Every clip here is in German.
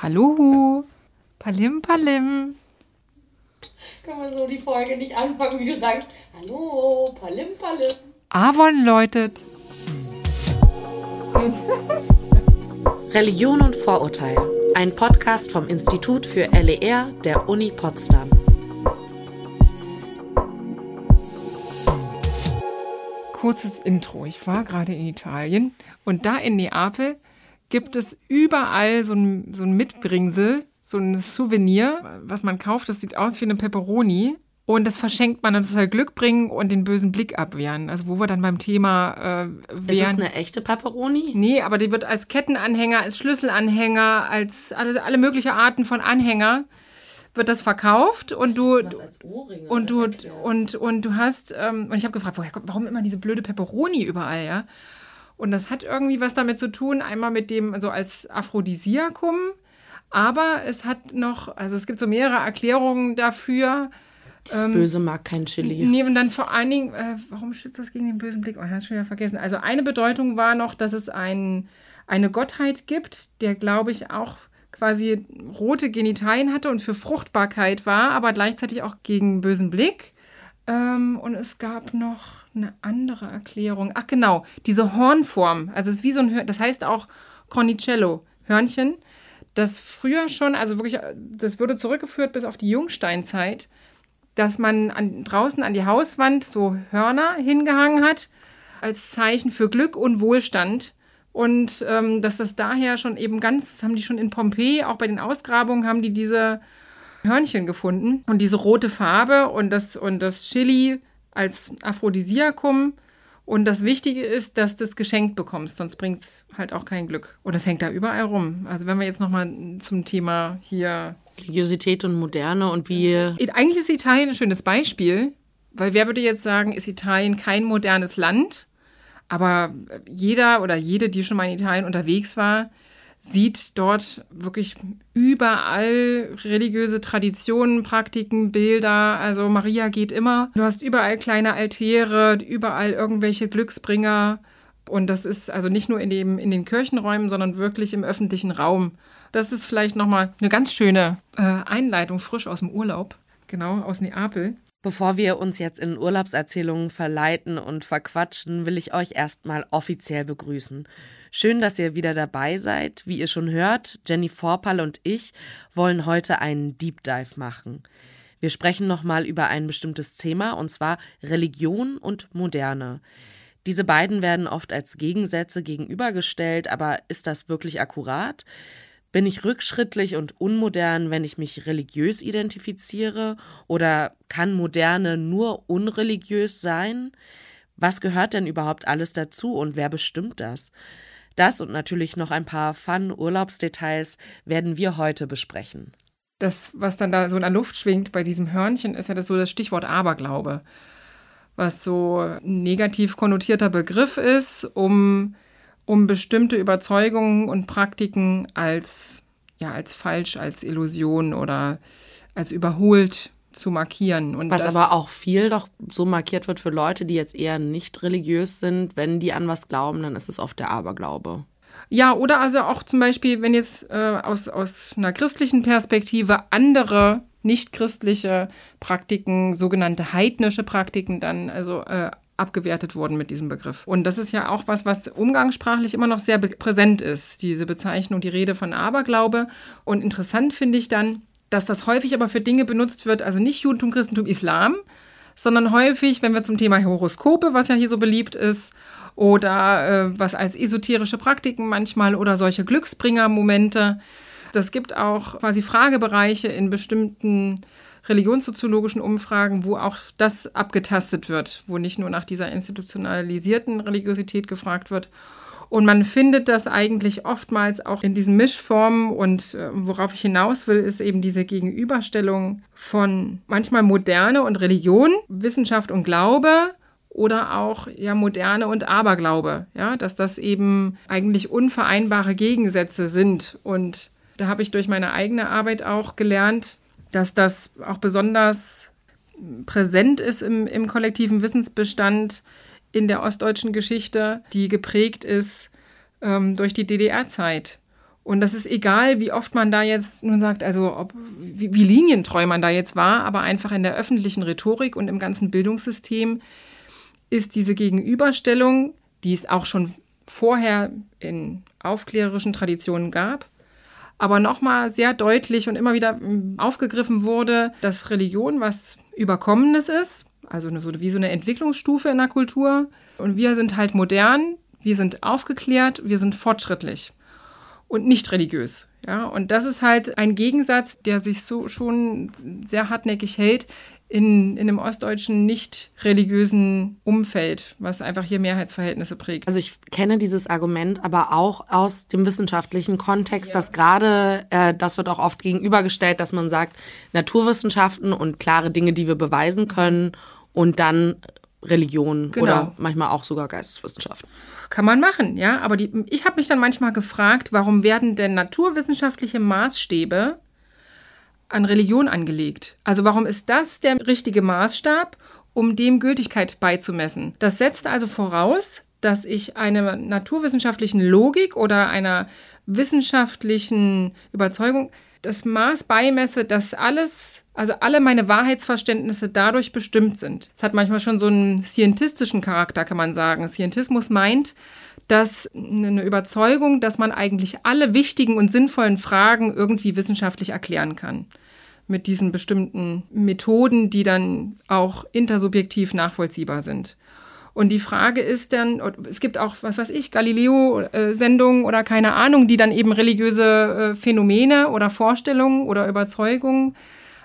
Hallo, Palim Palim. Können wir so die Folge nicht anfangen, wie du sagst, hallo, Palim Palim. Avon läutet. Religion und Vorurteil. Ein Podcast vom Institut für LER der Uni Potsdam. Kurzes Intro. Ich war gerade in Italien und da in Neapel gibt es überall so ein, so ein Mitbringsel, so ein Souvenir, was man kauft. Das sieht aus wie eine Pepperoni. Und das verschenkt man, das soll Glück bringen und den bösen Blick abwehren. Also wo wir dann beim Thema äh, wären. Ist es eine echte Pepperoni? Nee, aber die wird als Kettenanhänger, als Schlüsselanhänger, als alle, alle mögliche Arten von Anhänger wird das verkauft und du und du und, und du hast ähm, und ich habe gefragt, woher kommt, warum immer diese blöde Pepperoni überall, ja? Und das hat irgendwie was damit zu tun, einmal mit dem, also als Aphrodisiakum, aber es hat noch, also es gibt so mehrere Erklärungen dafür. Das ähm, Böse mag kein Chili. Nee, und dann vor allen Dingen, äh, warum schützt das gegen den bösen Blick? Oh, ich habe schon wieder vergessen. Also eine Bedeutung war noch, dass es ein, eine Gottheit gibt, der, glaube ich, auch quasi rote Genitalien hatte und für Fruchtbarkeit war, aber gleichzeitig auch gegen bösen Blick. Ähm, und es gab noch eine andere Erklärung. Ach genau, diese Hornform. Also es ist wie so ein, Hör das heißt auch Cornicello, Hörnchen. Das früher schon, also wirklich, das wurde zurückgeführt bis auf die Jungsteinzeit, dass man an, draußen an die Hauswand so Hörner hingehangen hat als Zeichen für Glück und Wohlstand. Und ähm, dass das daher schon eben ganz, haben die schon in Pompeji, auch bei den Ausgrabungen haben die diese Hörnchen gefunden und diese rote Farbe und das, und das Chili als Aphrodisiakum. Und das Wichtige ist, dass du es geschenkt bekommst, sonst bringt es halt auch kein Glück. Und das hängt da überall rum. Also wenn wir jetzt nochmal zum Thema hier... Religiosität und Moderne und wie... Eigentlich ist Italien ein schönes Beispiel, weil wer würde jetzt sagen, ist Italien kein modernes Land? Aber jeder oder jede, die schon mal in Italien unterwegs war, sieht dort wirklich überall religiöse Traditionen, Praktiken, Bilder. Also Maria geht immer. Du hast überall kleine Altäre, überall irgendwelche Glücksbringer. Und das ist also nicht nur in, dem, in den Kirchenräumen, sondern wirklich im öffentlichen Raum. Das ist vielleicht nochmal eine ganz schöne äh, Einleitung, frisch aus dem Urlaub, genau, aus Neapel. Bevor wir uns jetzt in Urlaubserzählungen verleiten und verquatschen, will ich euch erstmal offiziell begrüßen. Schön, dass ihr wieder dabei seid. Wie ihr schon hört, Jenny Vorpal und ich wollen heute einen Deep Dive machen. Wir sprechen nochmal über ein bestimmtes Thema, und zwar Religion und Moderne. Diese beiden werden oft als Gegensätze gegenübergestellt, aber ist das wirklich akkurat? Bin ich rückschrittlich und unmodern, wenn ich mich religiös identifiziere? Oder kann Moderne nur unreligiös sein? Was gehört denn überhaupt alles dazu und wer bestimmt das? Das und natürlich noch ein paar Fun-Urlaubsdetails werden wir heute besprechen. Das, was dann da so in der Luft schwingt bei diesem Hörnchen, ist ja das so das Stichwort Aberglaube, was so ein negativ konnotierter Begriff ist, um um bestimmte Überzeugungen und Praktiken als, ja, als falsch, als Illusion oder als überholt zu markieren. Und was aber auch viel doch so markiert wird für Leute, die jetzt eher nicht religiös sind, wenn die an was glauben, dann ist es oft der Aberglaube. Ja, oder also auch zum Beispiel, wenn jetzt äh, aus, aus einer christlichen Perspektive andere nicht-christliche Praktiken, sogenannte heidnische Praktiken dann also äh, abgewertet wurden mit diesem Begriff. Und das ist ja auch was, was umgangssprachlich immer noch sehr präsent ist, diese Bezeichnung, die Rede von Aberglaube. Und interessant finde ich dann, dass das häufig aber für Dinge benutzt wird, also nicht Judentum, Christentum, Islam, sondern häufig, wenn wir zum Thema Horoskope, was ja hier so beliebt ist, oder äh, was als esoterische Praktiken manchmal oder solche Glücksbringer-Momente. Das gibt auch quasi Fragebereiche in bestimmten religionssoziologischen Umfragen, wo auch das abgetastet wird, wo nicht nur nach dieser institutionalisierten Religiosität gefragt wird. Und man findet das eigentlich oftmals auch in diesen Mischformen. Und äh, worauf ich hinaus will, ist eben diese Gegenüberstellung von manchmal Moderne und Religion, Wissenschaft und Glaube oder auch ja Moderne und Aberglaube. Ja, dass das eben eigentlich unvereinbare Gegensätze sind. Und da habe ich durch meine eigene Arbeit auch gelernt, dass das auch besonders präsent ist im, im kollektiven Wissensbestand in der ostdeutschen Geschichte, die geprägt ist ähm, durch die DDR-Zeit. Und das ist egal, wie oft man da jetzt nun sagt, also ob, wie, wie linientreu man da jetzt war, aber einfach in der öffentlichen Rhetorik und im ganzen Bildungssystem ist diese Gegenüberstellung, die es auch schon vorher in aufklärerischen Traditionen gab, aber nochmal sehr deutlich und immer wieder hm, aufgegriffen wurde, dass Religion was Überkommenes ist, also eine, wie so eine Entwicklungsstufe in der Kultur. Und wir sind halt modern, wir sind aufgeklärt, wir sind fortschrittlich und nicht religiös. Ja, und das ist halt ein Gegensatz, der sich so schon sehr hartnäckig hält in, in einem ostdeutschen nicht religiösen Umfeld, was einfach hier Mehrheitsverhältnisse prägt. Also ich kenne dieses Argument aber auch aus dem wissenschaftlichen Kontext, ja. dass gerade, äh, das wird auch oft gegenübergestellt, dass man sagt, Naturwissenschaften und klare Dinge, die wir beweisen können und dann Religion genau. oder manchmal auch sogar Geisteswissenschaften. Kann man machen, ja. Aber die, ich habe mich dann manchmal gefragt, warum werden denn naturwissenschaftliche Maßstäbe an Religion angelegt. Also warum ist das der richtige Maßstab, um dem Gültigkeit beizumessen? Das setzt also voraus, dass ich einer naturwissenschaftlichen Logik oder einer wissenschaftlichen Überzeugung das Maß beimesse, dass alles, also alle meine Wahrheitsverständnisse dadurch bestimmt sind. Es hat manchmal schon so einen scientistischen Charakter, kann man sagen. Scientismus meint, dass eine Überzeugung, dass man eigentlich alle wichtigen und sinnvollen Fragen irgendwie wissenschaftlich erklären kann. Mit diesen bestimmten Methoden, die dann auch intersubjektiv nachvollziehbar sind. Und die Frage ist dann, es gibt auch, was weiß ich, Galileo-Sendungen oder keine Ahnung, die dann eben religiöse äh, Phänomene oder Vorstellungen oder Überzeugungen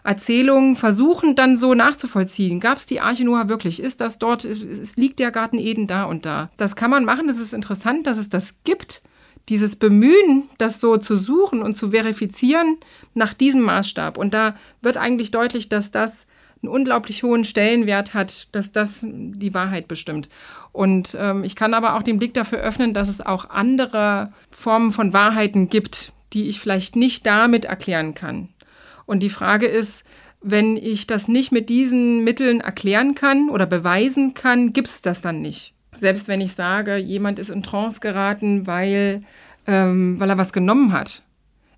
Erzählungen versuchen dann so nachzuvollziehen. Gab es die Arche Noah wirklich? Ist das dort? Es liegt der Garten Eden da und da? Das kann man machen. Das ist interessant, dass es das gibt. Dieses Bemühen, das so zu suchen und zu verifizieren nach diesem Maßstab. Und da wird eigentlich deutlich, dass das einen unglaublich hohen Stellenwert hat, dass das die Wahrheit bestimmt. Und ähm, ich kann aber auch den Blick dafür öffnen, dass es auch andere Formen von Wahrheiten gibt, die ich vielleicht nicht damit erklären kann. Und die Frage ist, wenn ich das nicht mit diesen Mitteln erklären kann oder beweisen kann, gibt es das dann nicht. Selbst wenn ich sage, jemand ist in Trance geraten, weil, ähm, weil er was genommen hat,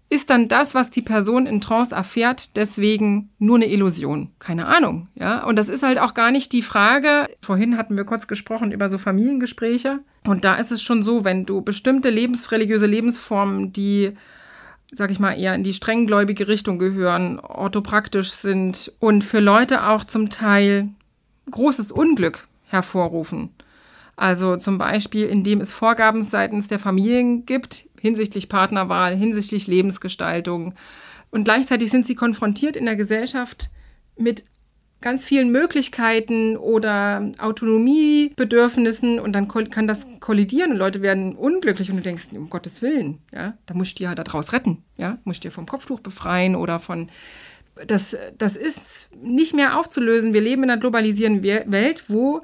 ist dann das, was die Person in Trance erfährt, deswegen nur eine Illusion? Keine Ahnung, ja. Und das ist halt auch gar nicht die Frage. Vorhin hatten wir kurz gesprochen über so Familiengespräche. Und da ist es schon so, wenn du bestimmte lebensreligiöse Lebensformen, die sag ich mal, eher in die strenggläubige Richtung gehören, orthopraktisch sind und für Leute auch zum Teil großes Unglück hervorrufen. Also zum Beispiel, indem es Vorgaben seitens der Familien gibt hinsichtlich Partnerwahl, hinsichtlich Lebensgestaltung. Und gleichzeitig sind sie konfrontiert in der Gesellschaft mit ganz vielen Möglichkeiten oder Autonomiebedürfnissen und dann kann das kollidieren und Leute werden unglücklich und du denkst, um Gottes Willen, ja, da musst du ja daraus retten, ja, musst du dir vom Kopftuch befreien oder von das, das ist nicht mehr aufzulösen. Wir leben in einer globalisierten Welt, wo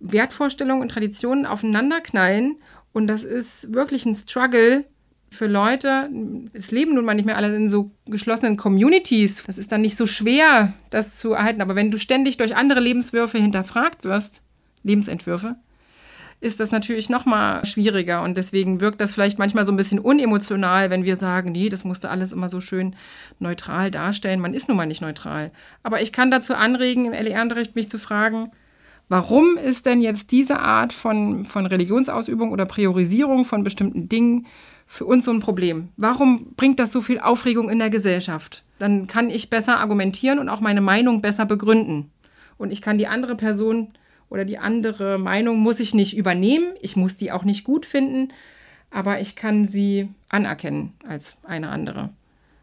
Wertvorstellungen und Traditionen aufeinanderknallen und das ist wirklich ein Struggle, für Leute, es leben nun mal nicht mehr alle in so geschlossenen Communities. Das ist dann nicht so schwer, das zu erhalten. Aber wenn du ständig durch andere Lebenswürfe hinterfragt wirst, Lebensentwürfe, ist das natürlich noch mal schwieriger und deswegen wirkt das vielleicht manchmal so ein bisschen unemotional, wenn wir sagen, nee, das musste alles immer so schön neutral darstellen. Man ist nun mal nicht neutral. Aber ich kann dazu anregen, im LER-Unterricht mich zu fragen, warum ist denn jetzt diese Art von, von Religionsausübung oder Priorisierung von bestimmten Dingen für uns so ein Problem? Warum bringt das so viel Aufregung in der Gesellschaft? Dann kann ich besser argumentieren und auch meine Meinung besser begründen. Und ich kann die andere Person oder die andere Meinung muss ich nicht übernehmen. Ich muss die auch nicht gut finden, aber ich kann sie anerkennen als eine andere.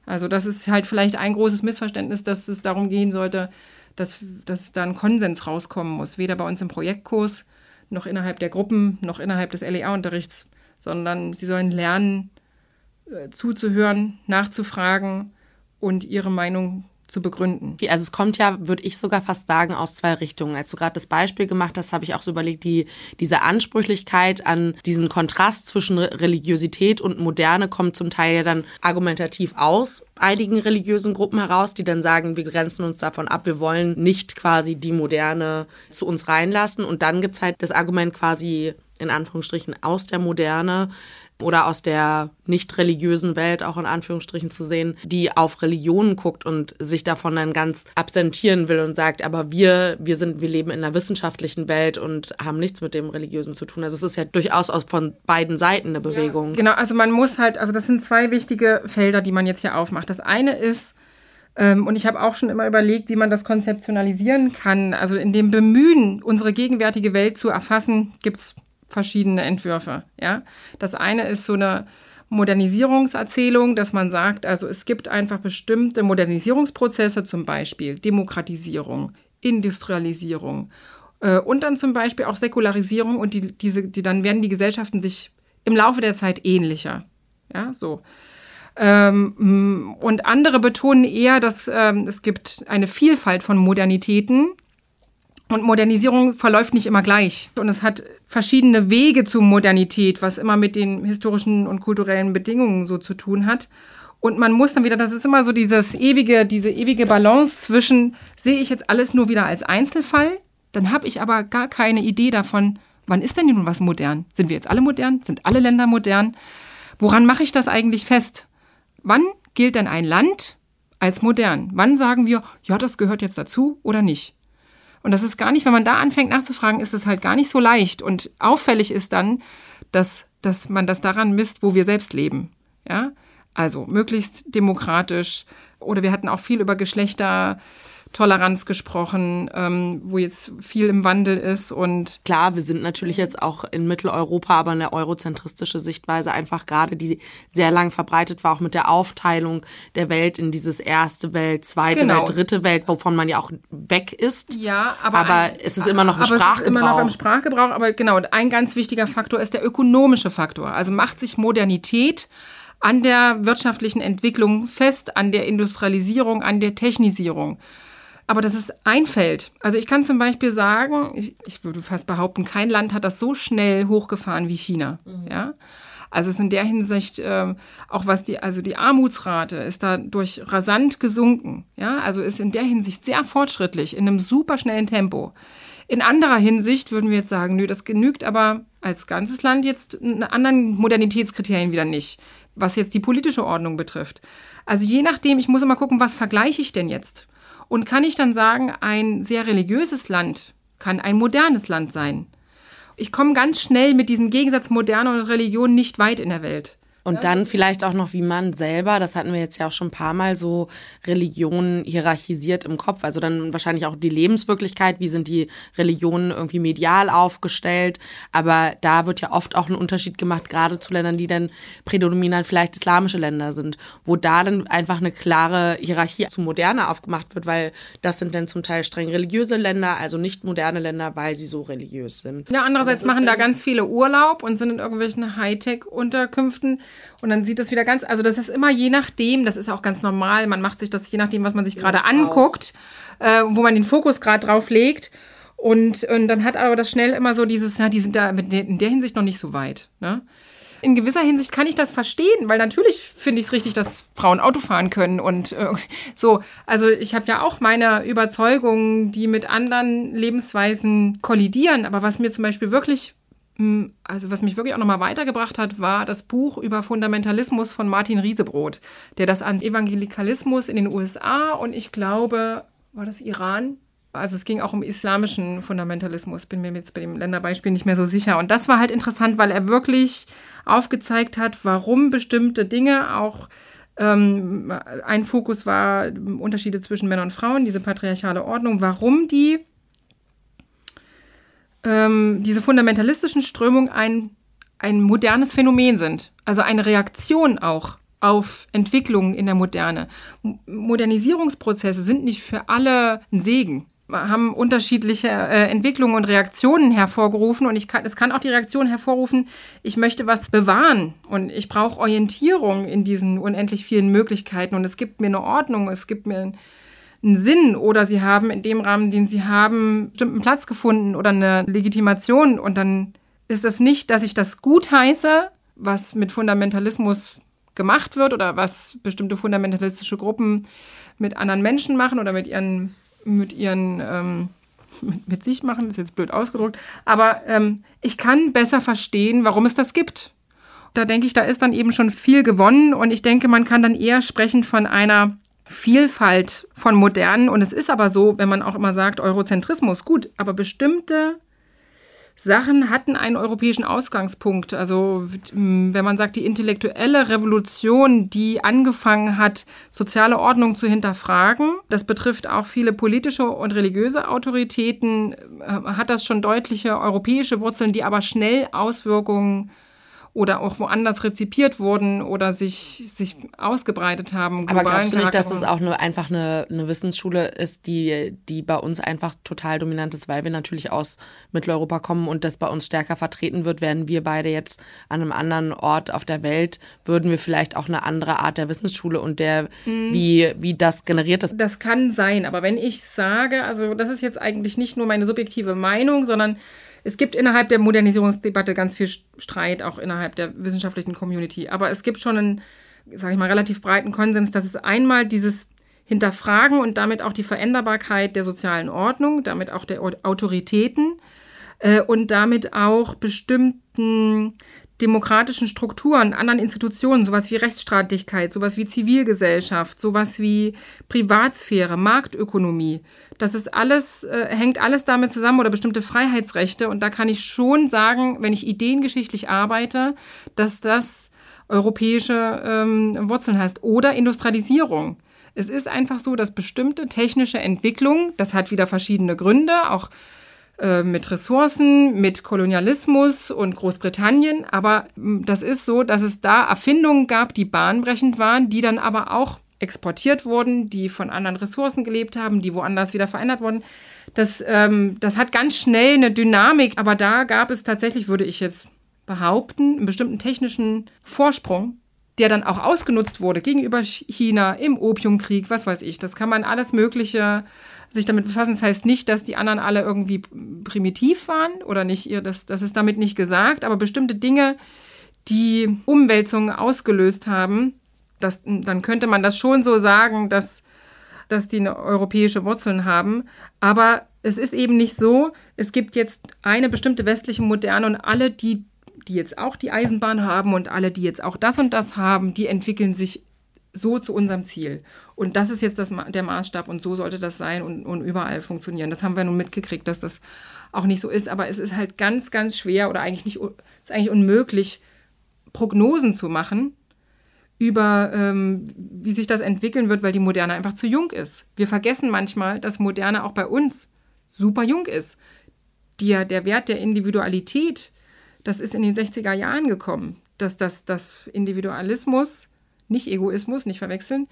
Also das ist halt vielleicht ein großes Missverständnis, dass es darum gehen sollte, dass, dass da ein Konsens rauskommen muss. Weder bei uns im Projektkurs noch innerhalb der Gruppen noch innerhalb des LEA-Unterrichts sondern sie sollen lernen, äh, zuzuhören, nachzufragen und ihre Meinung zu begründen. Also es kommt ja, würde ich sogar fast sagen, aus zwei Richtungen. Als du gerade das Beispiel gemacht hast, habe ich auch so überlegt, die, diese Ansprüchlichkeit an diesen Kontrast zwischen Religiosität und Moderne kommt zum Teil ja dann argumentativ aus einigen religiösen Gruppen heraus, die dann sagen, wir grenzen uns davon ab, wir wollen nicht quasi die Moderne zu uns reinlassen. Und dann gibt es halt das Argument quasi in Anführungsstrichen aus der Moderne, oder aus der nicht religiösen Welt auch in Anführungsstrichen zu sehen, die auf Religionen guckt und sich davon dann ganz absentieren will und sagt, aber wir, wir sind, wir leben in einer wissenschaftlichen Welt und haben nichts mit dem Religiösen zu tun. Also es ist ja durchaus aus von beiden Seiten eine Bewegung. Ja, genau, also man muss halt, also das sind zwei wichtige Felder, die man jetzt hier aufmacht. Das eine ist, ähm, und ich habe auch schon immer überlegt, wie man das konzeptionalisieren kann. Also in dem Bemühen, unsere gegenwärtige Welt zu erfassen, gibt es verschiedene Entwürfe. Ja? Das eine ist so eine Modernisierungserzählung, dass man sagt, also es gibt einfach bestimmte Modernisierungsprozesse, zum Beispiel Demokratisierung, Industrialisierung äh, und dann zum Beispiel auch Säkularisierung und die, diese, die, dann werden die Gesellschaften sich im Laufe der Zeit ähnlicher. Ja, so. Ähm, und andere betonen eher, dass ähm, es gibt eine Vielfalt von Modernitäten und Modernisierung verläuft nicht immer gleich. Und es hat verschiedene Wege zu Modernität, was immer mit den historischen und kulturellen Bedingungen so zu tun hat. Und man muss dann wieder, das ist immer so dieses ewige, diese ewige Balance zwischen, sehe ich jetzt alles nur wieder als Einzelfall, dann habe ich aber gar keine Idee davon, wann ist denn nun was modern? Sind wir jetzt alle modern? Sind alle Länder modern? Woran mache ich das eigentlich fest? Wann gilt denn ein Land als modern? Wann sagen wir, ja, das gehört jetzt dazu oder nicht? Und das ist gar nicht, wenn man da anfängt nachzufragen, ist es halt gar nicht so leicht. Und auffällig ist dann, dass, dass man das daran misst, wo wir selbst leben. Ja? Also möglichst demokratisch. Oder wir hatten auch viel über Geschlechter. Toleranz gesprochen, ähm, wo jetzt viel im Wandel ist und klar, wir sind natürlich jetzt auch in Mitteleuropa, aber eine eurozentristische Sichtweise einfach gerade, die sehr lang verbreitet war, auch mit der Aufteilung der Welt in dieses erste Welt, zweite genau. Welt, dritte Welt, wovon man ja auch weg ist. Ja, aber, aber ein, es ist immer noch im Sprachgebrauch. Es ist immer noch im Sprachgebrauch, aber genau, ein ganz wichtiger Faktor ist der ökonomische Faktor. Also macht sich Modernität an der wirtschaftlichen Entwicklung fest, an der Industrialisierung, an der Technisierung. Aber das ist ein Feld. Also ich kann zum Beispiel sagen, ich, ich würde fast behaupten, kein Land hat das so schnell hochgefahren wie China. Mhm. Ja. Also es ist in der Hinsicht äh, auch was die, also die Armutsrate ist dadurch rasant gesunken. Ja, also ist in der Hinsicht sehr fortschrittlich, in einem super schnellen Tempo. In anderer Hinsicht würden wir jetzt sagen, nö, das genügt aber als ganzes Land jetzt anderen Modernitätskriterien wieder nicht, was jetzt die politische Ordnung betrifft. Also je nachdem, ich muss immer gucken, was vergleiche ich denn jetzt? Und kann ich dann sagen, ein sehr religiöses Land kann ein modernes Land sein? Ich komme ganz schnell mit diesem Gegensatz Moderne und Religion nicht weit in der Welt. Und dann vielleicht auch noch, wie man selber, das hatten wir jetzt ja auch schon ein paar Mal so Religionen hierarchisiert im Kopf. Also dann wahrscheinlich auch die Lebenswirklichkeit, wie sind die Religionen irgendwie medial aufgestellt. Aber da wird ja oft auch ein Unterschied gemacht, gerade zu Ländern, die dann prädominant vielleicht islamische Länder sind, wo da dann einfach eine klare Hierarchie zu Moderne aufgemacht wird, weil das sind dann zum Teil streng religiöse Länder, also nicht moderne Länder, weil sie so religiös sind. Ja, andererseits machen da ganz viele Urlaub und sind in irgendwelchen Hightech-Unterkünften und dann sieht das wieder ganz, also das ist immer je nachdem, das ist auch ganz normal, man macht sich das je nachdem, was man sich gerade anguckt, äh, wo man den Fokus gerade drauf legt. Und, und dann hat aber das schnell immer so dieses, ja, die sind da in der Hinsicht noch nicht so weit. Ne? in gewisser Hinsicht kann ich das verstehen, weil natürlich finde ich es richtig, dass Frauen Auto fahren können und äh, so. Also ich habe ja auch meine Überzeugungen, die mit anderen Lebensweisen kollidieren. Aber was mir zum Beispiel wirklich also was mich wirklich auch nochmal weitergebracht hat, war das Buch über Fundamentalismus von Martin Riesebrot, der das an Evangelikalismus in den USA und ich glaube, war das Iran? Also es ging auch um islamischen Fundamentalismus, bin mir jetzt bei dem Länderbeispiel nicht mehr so sicher. Und das war halt interessant, weil er wirklich aufgezeigt hat, warum bestimmte Dinge auch ähm, ein Fokus war, Unterschiede zwischen Männern und Frauen, diese patriarchale Ordnung, warum die ähm, diese fundamentalistischen Strömungen ein, ein modernes Phänomen sind. Also eine Reaktion auch auf Entwicklungen in der Moderne. Modernisierungsprozesse sind nicht für alle ein Segen haben unterschiedliche äh, Entwicklungen und Reaktionen hervorgerufen und ich kann, es kann auch die Reaktion hervorrufen, ich möchte was bewahren und ich brauche Orientierung in diesen unendlich vielen Möglichkeiten und es gibt mir eine Ordnung, es gibt mir einen Sinn oder sie haben in dem Rahmen, den sie haben, einen bestimmten Platz gefunden oder eine Legitimation. Und dann ist das nicht, dass ich das gut heiße, was mit Fundamentalismus gemacht wird oder was bestimmte fundamentalistische Gruppen mit anderen Menschen machen oder mit ihren, mit ihren, ähm, mit, mit, sich machen, ist jetzt blöd ausgedrückt. Aber ähm, ich kann besser verstehen, warum es das gibt. da denke ich, da ist dann eben schon viel gewonnen und ich denke, man kann dann eher sprechen von einer Vielfalt von modernen und es ist aber so, wenn man auch immer sagt Eurozentrismus, gut, aber bestimmte Sachen hatten einen europäischen Ausgangspunkt. Also wenn man sagt, die intellektuelle Revolution, die angefangen hat, soziale Ordnung zu hinterfragen, das betrifft auch viele politische und religiöse Autoritäten, äh, hat das schon deutliche europäische Wurzeln, die aber schnell Auswirkungen oder auch woanders rezipiert wurden oder sich, sich ausgebreitet haben. Aber glaubst du nicht, dass das auch nur einfach eine, eine Wissensschule ist, die, die bei uns einfach total dominant ist, weil wir natürlich aus Mitteleuropa kommen und das bei uns stärker vertreten wird, werden wir beide jetzt an einem anderen Ort auf der Welt, würden wir vielleicht auch eine andere Art der Wissensschule und der, mhm. wie, wie das generiert ist? Das kann sein, aber wenn ich sage, also das ist jetzt eigentlich nicht nur meine subjektive Meinung, sondern es gibt innerhalb der Modernisierungsdebatte ganz viel Streit, auch innerhalb der wissenschaftlichen Community. Aber es gibt schon einen, sage ich mal, relativ breiten Konsens, dass es einmal dieses Hinterfragen und damit auch die Veränderbarkeit der sozialen Ordnung, damit auch der Autoritäten äh, und damit auch bestimmten demokratischen Strukturen, anderen Institutionen, sowas wie Rechtsstaatlichkeit, sowas wie Zivilgesellschaft, sowas wie Privatsphäre, Marktökonomie. Das ist alles, äh, hängt alles damit zusammen oder bestimmte Freiheitsrechte. Und da kann ich schon sagen, wenn ich ideengeschichtlich arbeite, dass das europäische ähm, Wurzeln heißt. Oder Industrialisierung. Es ist einfach so, dass bestimmte technische Entwicklung, das hat wieder verschiedene Gründe, auch äh, mit Ressourcen, mit Kolonialismus und Großbritannien. Aber hm, das ist so, dass es da Erfindungen gab, die bahnbrechend waren, die dann aber auch exportiert wurden, die von anderen Ressourcen gelebt haben, die woanders wieder verändert wurden. Das, ähm, das hat ganz schnell eine Dynamik, aber da gab es tatsächlich, würde ich jetzt behaupten, einen bestimmten technischen Vorsprung, der dann auch ausgenutzt wurde gegenüber China im Opiumkrieg, was weiß ich. Das kann man alles Mögliche sich damit befassen. Das heißt nicht, dass die anderen alle irgendwie primitiv waren oder nicht, das, das ist damit nicht gesagt, aber bestimmte Dinge, die Umwälzungen ausgelöst haben, das, dann könnte man das schon so sagen, dass, dass die eine europäische Wurzeln haben. Aber es ist eben nicht so, es gibt jetzt eine bestimmte westliche Moderne und alle, die, die jetzt auch die Eisenbahn haben und alle, die jetzt auch das und das haben, die entwickeln sich so zu unserem Ziel. Und das ist jetzt das, der Maßstab und so sollte das sein und, und überall funktionieren. Das haben wir nun mitgekriegt, dass das auch nicht so ist. Aber es ist halt ganz, ganz schwer oder eigentlich nicht, ist eigentlich unmöglich, Prognosen zu machen über, ähm, wie sich das entwickeln wird, weil die Moderne einfach zu jung ist. Wir vergessen manchmal, dass Moderne auch bei uns super jung ist. Die, der Wert der Individualität, das ist in den 60er Jahren gekommen. Dass das, das Individualismus nicht Egoismus, nicht verwechseln,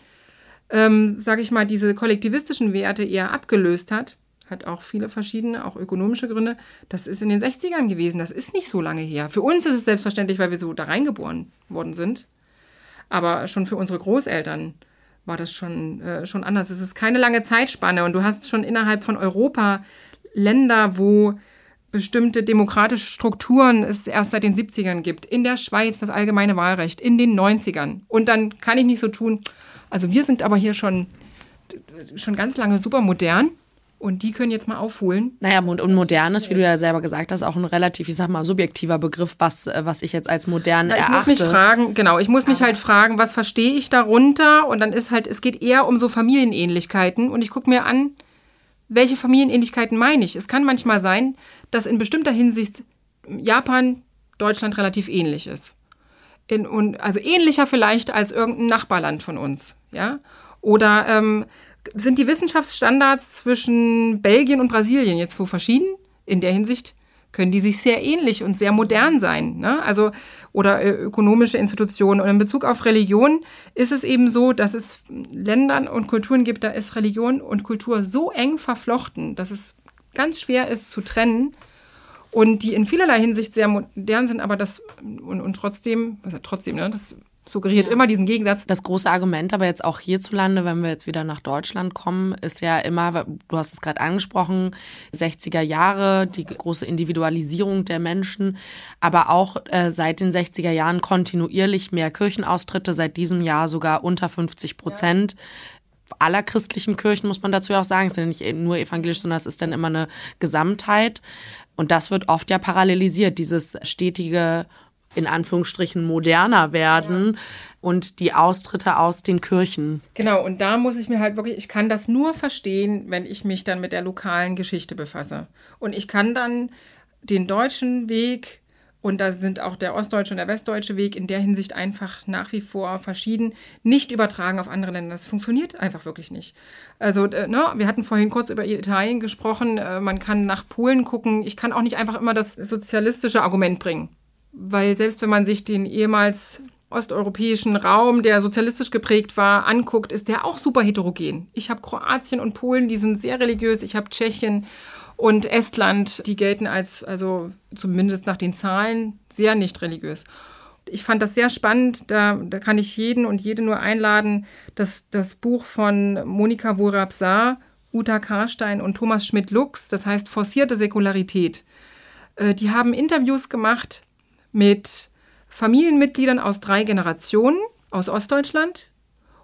ähm, sage ich mal, diese kollektivistischen Werte eher abgelöst hat, hat auch viele verschiedene, auch ökonomische Gründe. Das ist in den 60ern gewesen, das ist nicht so lange her. Für uns ist es selbstverständlich, weil wir so da reingeboren worden sind. Aber schon für unsere Großeltern war das schon, äh, schon anders. Es ist keine lange Zeitspanne und du hast schon innerhalb von Europa Länder, wo bestimmte demokratische Strukturen es erst seit den 70ern gibt. In der Schweiz das allgemeine Wahlrecht, in den 90ern. Und dann kann ich nicht so tun, also wir sind aber hier schon, schon ganz lange super modern. Und die können jetzt mal aufholen. Naja, und modern ist, wie du ja selber gesagt hast, auch ein relativ, ich sag mal, subjektiver Begriff, was, was ich jetzt als modern Na, ich erachte. muss mich fragen, genau, ich muss mich halt fragen, was verstehe ich darunter? Und dann ist halt, es geht eher um so Familienähnlichkeiten. Und ich gucke mir an, welche Familienähnlichkeiten meine ich? Es kann manchmal sein, dass in bestimmter Hinsicht Japan Deutschland relativ ähnlich ist. In, und, also ähnlicher vielleicht als irgendein Nachbarland von uns. Ja? Oder ähm, sind die Wissenschaftsstandards zwischen Belgien und Brasilien jetzt so verschieden? In der Hinsicht können die sich sehr ähnlich und sehr modern sein. Ne? Also, oder äh, ökonomische Institutionen. Und in Bezug auf Religion ist es eben so, dass es Ländern und Kulturen gibt, da ist Religion und Kultur so eng verflochten, dass es ganz schwer ist zu trennen. Und die in vielerlei Hinsicht sehr modern sind, aber das und, und trotzdem, also trotzdem, ne, das suggeriert ja. immer diesen Gegensatz. Das große Argument aber jetzt auch hierzulande, wenn wir jetzt wieder nach Deutschland kommen, ist ja immer, du hast es gerade angesprochen, 60er Jahre, die große Individualisierung der Menschen, aber auch äh, seit den 60er Jahren kontinuierlich mehr Kirchenaustritte, seit diesem Jahr sogar unter 50 Prozent. Ja aller christlichen Kirchen, muss man dazu ja auch sagen. Es sind ja nicht nur evangelisch, sondern es ist dann immer eine Gesamtheit. Und das wird oft ja parallelisiert, dieses stetige in Anführungsstrichen moderner werden ja. und die Austritte aus den Kirchen. Genau, und da muss ich mir halt wirklich, ich kann das nur verstehen, wenn ich mich dann mit der lokalen Geschichte befasse. Und ich kann dann den deutschen Weg und da sind auch der ostdeutsche und der westdeutsche Weg in der Hinsicht einfach nach wie vor verschieden, nicht übertragen auf andere Länder. Das funktioniert einfach wirklich nicht. Also, äh, ne, wir hatten vorhin kurz über Italien gesprochen. Äh, man kann nach Polen gucken. Ich kann auch nicht einfach immer das sozialistische Argument bringen. Weil selbst wenn man sich den ehemals osteuropäischen Raum, der sozialistisch geprägt war, anguckt, ist der auch super heterogen. Ich habe Kroatien und Polen, die sind sehr religiös. Ich habe Tschechien und Estland, die gelten als, also zumindest nach den Zahlen, sehr nicht religiös. Ich fand das sehr spannend. Da, da kann ich jeden und jede nur einladen, das, das Buch von Monika Worabsar, Uta Karstein und Thomas Schmidt-Lux, das heißt Forcierte Säkularität. Äh, die haben Interviews gemacht mit Familienmitgliedern aus drei Generationen aus Ostdeutschland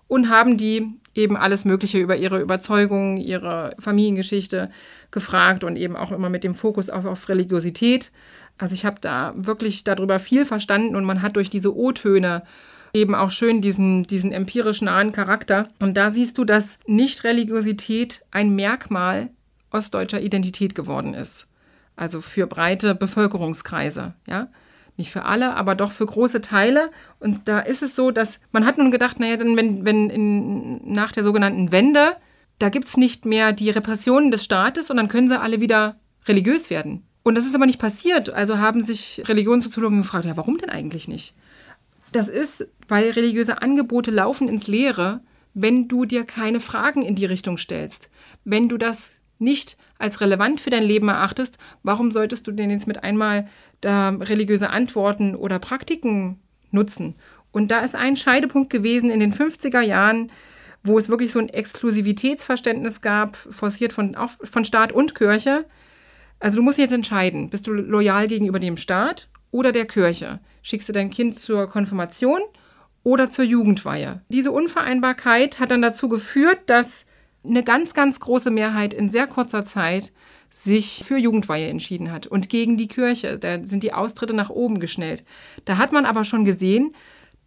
und haben die eben alles Mögliche über ihre Überzeugungen, ihre Familiengeschichte gefragt und eben auch immer mit dem Fokus auf, auf Religiosität. Also ich habe da wirklich darüber viel verstanden und man hat durch diese O-Töne eben auch schön diesen, diesen empirisch nahen Charakter. Und da siehst du, dass Nicht-Religiosität ein Merkmal ostdeutscher Identität geworden ist. Also für breite Bevölkerungskreise, ja nicht für alle, aber doch für große Teile. Und da ist es so, dass man hat nun gedacht, naja, dann wenn, wenn in, nach der sogenannten Wende, da gibt es nicht mehr die Repressionen des Staates und dann können sie alle wieder religiös werden. Und das ist aber nicht passiert. Also haben sich Religionssoziologen gefragt, ja, warum denn eigentlich nicht? Das ist, weil religiöse Angebote laufen ins Leere, wenn du dir keine Fragen in die Richtung stellst. Wenn du das nicht als relevant für dein Leben erachtest, warum solltest du denn jetzt mit einmal da religiöse Antworten oder Praktiken nutzen? Und da ist ein Scheidepunkt gewesen in den 50er Jahren, wo es wirklich so ein Exklusivitätsverständnis gab, forciert von, auch von Staat und Kirche. Also du musst jetzt entscheiden, bist du loyal gegenüber dem Staat oder der Kirche? Schickst du dein Kind zur Konfirmation oder zur Jugendweihe? Diese Unvereinbarkeit hat dann dazu geführt, dass eine ganz, ganz große Mehrheit in sehr kurzer Zeit sich für Jugendweihe entschieden hat und gegen die Kirche. Da sind die Austritte nach oben geschnellt. Da hat man aber schon gesehen,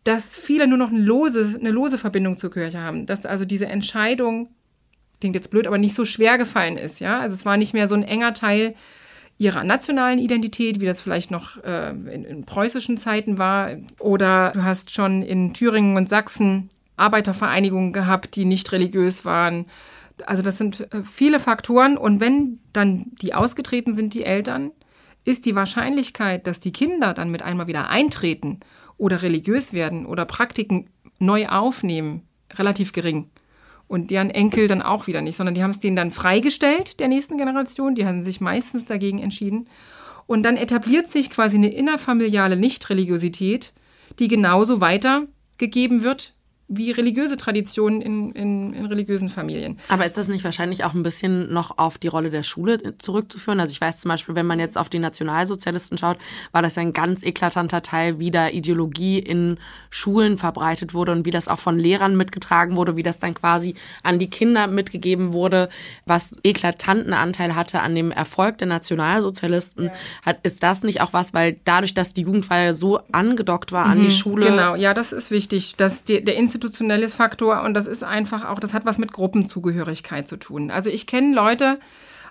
dass viele nur noch eine lose, eine lose Verbindung zur Kirche haben. Dass also diese Entscheidung, klingt jetzt blöd, aber nicht so schwer gefallen ist. Ja? Also es war nicht mehr so ein enger Teil ihrer nationalen Identität, wie das vielleicht noch äh, in, in preußischen Zeiten war. Oder du hast schon in Thüringen und Sachsen Arbeitervereinigungen gehabt, die nicht religiös waren. Also das sind äh, viele Faktoren. Und wenn dann die ausgetreten sind, die Eltern, ist die Wahrscheinlichkeit, dass die Kinder dann mit einmal wieder eintreten oder religiös werden oder Praktiken neu aufnehmen, relativ gering. Und deren Enkel dann auch wieder nicht, sondern die haben es denen dann freigestellt, der nächsten Generation. Die haben sich meistens dagegen entschieden. Und dann etabliert sich quasi eine innerfamiliale Nichtreligiosität, die genauso weitergegeben wird wie religiöse Traditionen in, in, in, religiösen Familien. Aber ist das nicht wahrscheinlich auch ein bisschen noch auf die Rolle der Schule zurückzuführen? Also ich weiß zum Beispiel, wenn man jetzt auf die Nationalsozialisten schaut, war das ein ganz eklatanter Teil, wie da Ideologie in Schulen verbreitet wurde und wie das auch von Lehrern mitgetragen wurde, wie das dann quasi an die Kinder mitgegeben wurde, was eklatanten Anteil hatte an dem Erfolg der Nationalsozialisten. Ja. Hat, ist das nicht auch was, weil dadurch, dass die Jugendfeier so angedockt war an die mhm, Schule? Genau, ja, das ist wichtig, dass die, der institutionelles Faktor und das ist einfach auch, das hat was mit Gruppenzugehörigkeit zu tun. Also ich kenne Leute,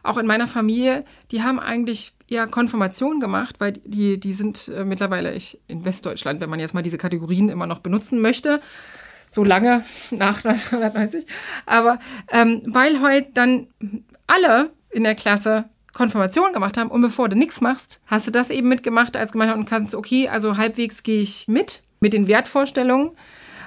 auch in meiner Familie, die haben eigentlich ja Konfirmation gemacht, weil die, die sind äh, mittlerweile ich, in Westdeutschland, wenn man jetzt mal diese Kategorien immer noch benutzen möchte, so lange nach 1990. Aber ähm, weil heute dann alle in der Klasse Konfirmation gemacht haben und bevor du nichts machst, hast du das eben mitgemacht als gemeint und kannst, okay, also halbwegs gehe ich mit mit den Wertvorstellungen.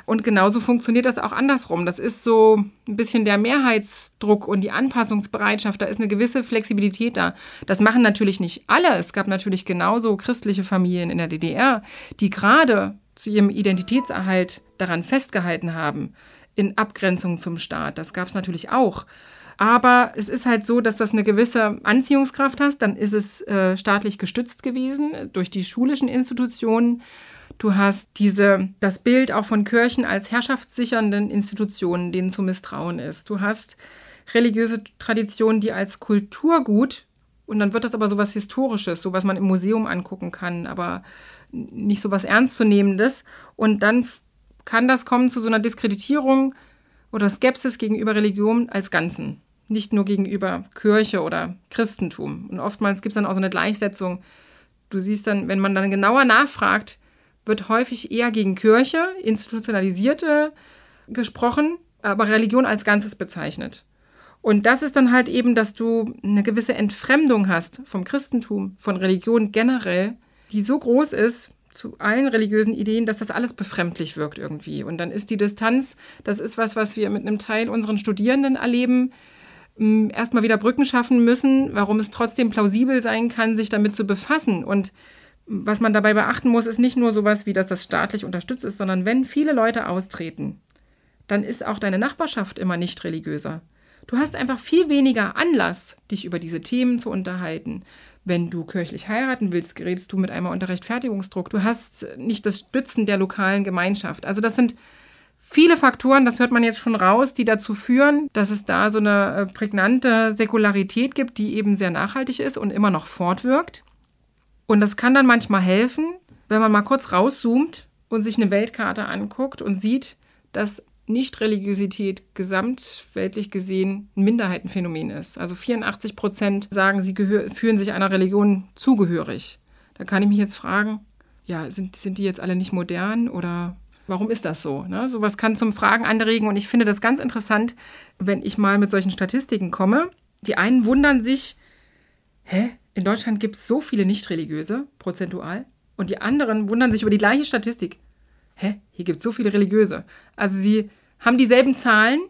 Und genauso funktioniert das auch andersrum. Das ist so ein bisschen der Mehrheitsdruck und die Anpassungsbereitschaft. Da ist eine gewisse Flexibilität da. Das machen natürlich nicht alle. Es gab natürlich genauso christliche Familien in der DDR, die gerade zu ihrem Identitätserhalt daran festgehalten haben, in Abgrenzung zum Staat. Das gab es natürlich auch. Aber es ist halt so, dass das eine gewisse Anziehungskraft hat. Dann ist es äh, staatlich gestützt gewesen durch die schulischen Institutionen. Du hast diese, das Bild auch von Kirchen als herrschaftssichernden Institutionen, denen zu misstrauen ist. Du hast religiöse Traditionen, die als Kulturgut, und dann wird das aber so was Historisches, so was man im Museum angucken kann, aber nicht so was Ernstzunehmendes. Und dann kann das kommen zu so einer Diskreditierung oder Skepsis gegenüber Religion als Ganzen. Nicht nur gegenüber Kirche oder Christentum. Und oftmals gibt es dann auch so eine Gleichsetzung. Du siehst dann, wenn man dann genauer nachfragt, wird häufig eher gegen Kirche, institutionalisierte gesprochen, aber Religion als Ganzes bezeichnet. Und das ist dann halt eben, dass du eine gewisse Entfremdung hast vom Christentum, von Religion generell, die so groß ist zu allen religiösen Ideen, dass das alles befremdlich wirkt irgendwie. Und dann ist die Distanz, das ist was, was wir mit einem Teil unseren Studierenden erleben, erstmal wieder Brücken schaffen müssen, warum es trotzdem plausibel sein kann, sich damit zu befassen. Und was man dabei beachten muss, ist nicht nur sowas wie, dass das staatlich unterstützt ist, sondern wenn viele Leute austreten, dann ist auch deine Nachbarschaft immer nicht religiöser. Du hast einfach viel weniger Anlass, dich über diese Themen zu unterhalten. Wenn du kirchlich heiraten willst, gerätst du mit einmal unter Rechtfertigungsdruck. Du hast nicht das Stützen der lokalen Gemeinschaft. Also das sind viele Faktoren, das hört man jetzt schon raus, die dazu führen, dass es da so eine äh, prägnante Säkularität gibt, die eben sehr nachhaltig ist und immer noch fortwirkt. Und das kann dann manchmal helfen, wenn man mal kurz rauszoomt und sich eine Weltkarte anguckt und sieht, dass Nichtreligiosität gesamtweltlich gesehen ein Minderheitenphänomen ist. Also 84 Prozent sagen, sie fühlen sich einer Religion zugehörig. Da kann ich mich jetzt fragen, ja, sind, sind die jetzt alle nicht modern oder warum ist das so? Ne? Sowas kann zum Fragen anregen und ich finde das ganz interessant, wenn ich mal mit solchen Statistiken komme. Die einen wundern sich, hä, in Deutschland gibt es so viele Nichtreligiöse, prozentual, und die anderen wundern sich über die gleiche Statistik hä, hier gibt es so viele Religiöse. Also sie haben dieselben Zahlen,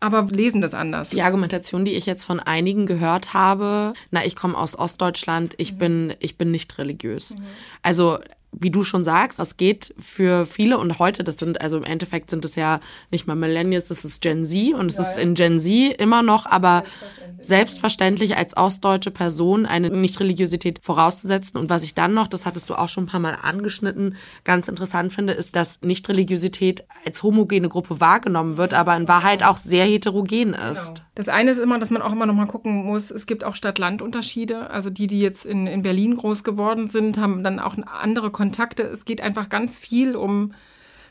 aber lesen das anders. Die Argumentation, die ich jetzt von einigen gehört habe, na, ich komme aus Ostdeutschland, ich mhm. bin, ich bin nicht religiös. Mhm. Also wie du schon sagst, das geht für viele und heute, das sind, also im Endeffekt sind es ja nicht mal Millennials, das ist Gen Z und es ja, ist in Gen Z immer noch, aber selbstverständlich. selbstverständlich als ostdeutsche Person eine Nichtreligiosität vorauszusetzen. Und was ich dann noch, das hattest du auch schon ein paar Mal angeschnitten, ganz interessant finde, ist, dass Nichtreligiosität als homogene Gruppe wahrgenommen wird, aber in Wahrheit auch sehr heterogen ist. Genau. Das eine ist immer, dass man auch immer noch mal gucken muss, es gibt auch Stadt-Land-Unterschiede. Also die, die jetzt in, in Berlin groß geworden sind, haben dann auch andere Kontakte. Es geht einfach ganz viel um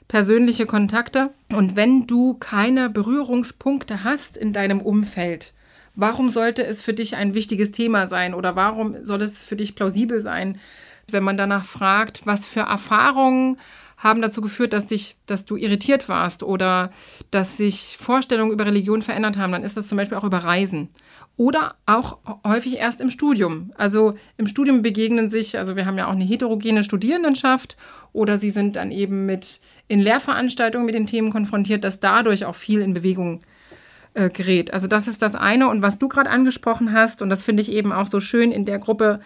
persönliche Kontakte. Und wenn du keine Berührungspunkte hast in deinem Umfeld, warum sollte es für dich ein wichtiges Thema sein oder warum soll es für dich plausibel sein, wenn man danach fragt, was für Erfahrungen haben dazu geführt, dass, dich, dass du irritiert warst oder dass sich Vorstellungen über Religion verändert haben, dann ist das zum Beispiel auch über Reisen. Oder auch häufig erst im Studium. Also im Studium begegnen sich, also wir haben ja auch eine heterogene Studierendenschaft oder sie sind dann eben mit in Lehrveranstaltungen mit den Themen konfrontiert, dass dadurch auch viel in Bewegung äh, gerät. Also das ist das eine. Und was du gerade angesprochen hast, und das finde ich eben auch so schön in der Gruppe